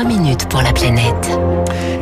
3 minutes pour la planète.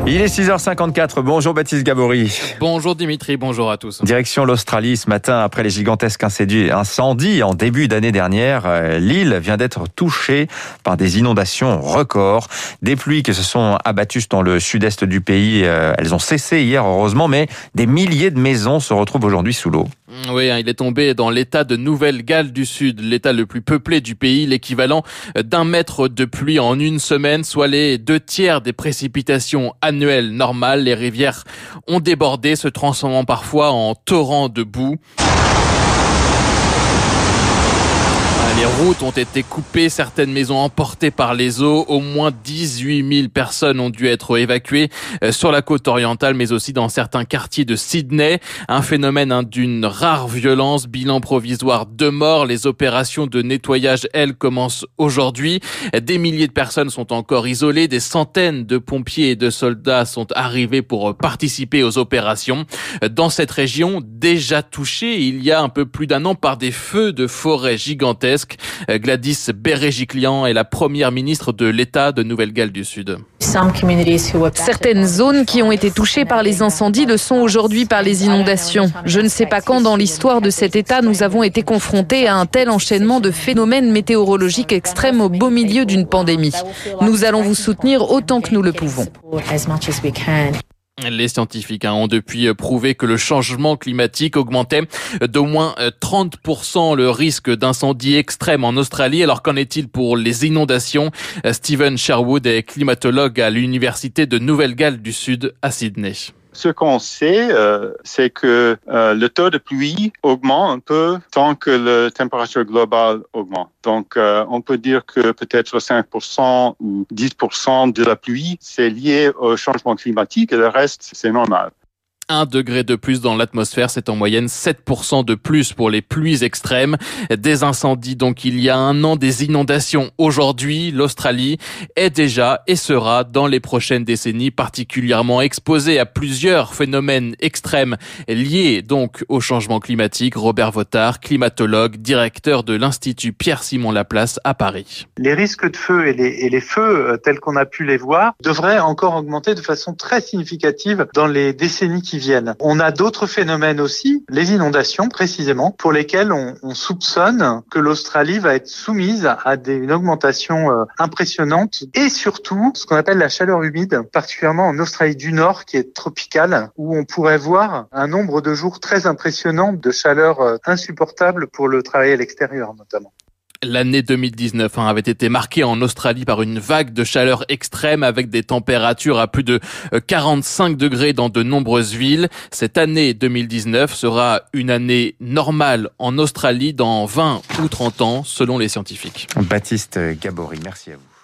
Il est 6h54. Bonjour Baptiste Gabory. Bonjour Dimitri, bonjour à tous. Direction l'Australie ce matin après les gigantesques incendies en début d'année dernière. Euh, l'île vient d'être touchée par des inondations records. Des pluies qui se sont abattues dans le sud-est du pays. Euh, elles ont cessé hier heureusement, mais des milliers de maisons se retrouvent aujourd'hui sous l'eau. Oui, hein, il est tombé dans l'état de Nouvelle-Galles du Sud, l'état le plus peuplé du pays, l'équivalent d'un mètre de pluie en une semaine, soit les deux tiers des précipitations annuelles normales. Les rivières ont débordé, se transformant parfois en torrents de boue. Les routes ont été coupées, certaines maisons emportées par les eaux. Au moins 18 000 personnes ont dû être évacuées euh, sur la côte orientale, mais aussi dans certains quartiers de Sydney. Un phénomène hein, d'une rare violence. Bilan provisoire de morts. Les opérations de nettoyage, elles, commencent aujourd'hui. Des milliers de personnes sont encore isolées. Des centaines de pompiers et de soldats sont arrivés pour participer aux opérations. Dans cette région, déjà touchée il y a un peu plus d'un an par des feux de forêt gigantesques, Gladys Berejiklian est la première ministre de l'État de Nouvelle-Galles du Sud. Certaines zones qui ont été touchées par les incendies le sont aujourd'hui par les inondations. Je ne sais pas quand dans l'histoire de cet État nous avons été confrontés à un tel enchaînement de phénomènes météorologiques extrêmes au beau milieu d'une pandémie. Nous allons vous soutenir autant que nous le pouvons. Les scientifiques hein, ont depuis prouvé que le changement climatique augmentait d'au moins 30% le risque d'incendie extrême en Australie. Alors qu'en est-il pour les inondations? Stephen Sherwood est climatologue à l'Université de Nouvelle-Galles du Sud à Sydney. Ce qu'on sait, euh, c'est que euh, le taux de pluie augmente un peu tant que la température globale augmente. Donc, euh, on peut dire que peut-être 5% ou 10% de la pluie, c'est lié au changement climatique et le reste, c'est normal. 1 degré de plus dans l'atmosphère, c'est en moyenne 7% de plus pour les pluies extrêmes. Des incendies donc il y a un an, des inondations aujourd'hui. L'Australie est déjà et sera dans les prochaines décennies particulièrement exposée à plusieurs phénomènes extrêmes liés donc au changement climatique. Robert Votard, climatologue, directeur de l'Institut Pierre-Simon Laplace à Paris. Les risques de feu et les, feux euh, tels qu'on a pu les voir devraient encore augmenter de façon très significative dans les décennies qui On a d'autres phénomènes aussi, les inondations précisément, pour lesquels on, on soupçonne que l'Australie va être soumise à une augmentation euh, impressionnante et surtout ce qu'on appelle la chaleur humide, particulièrement en Australie du Nord qui est tropicale, où on pourrait voir un nombre de jours très impressionnant de chaleur euh, insupportable pour le travail à l'extérieur notamment. L'année 2019 hein, avait été marquée en Australie par une vague de chaleur extrême avec des températures à plus de 45 degrés dans de nombreuses villes. Cette année 2019 sera une année normale en Australie dans 20 ou 30 ans selon les scientifiques. Baptiste Gabory, merci à vous.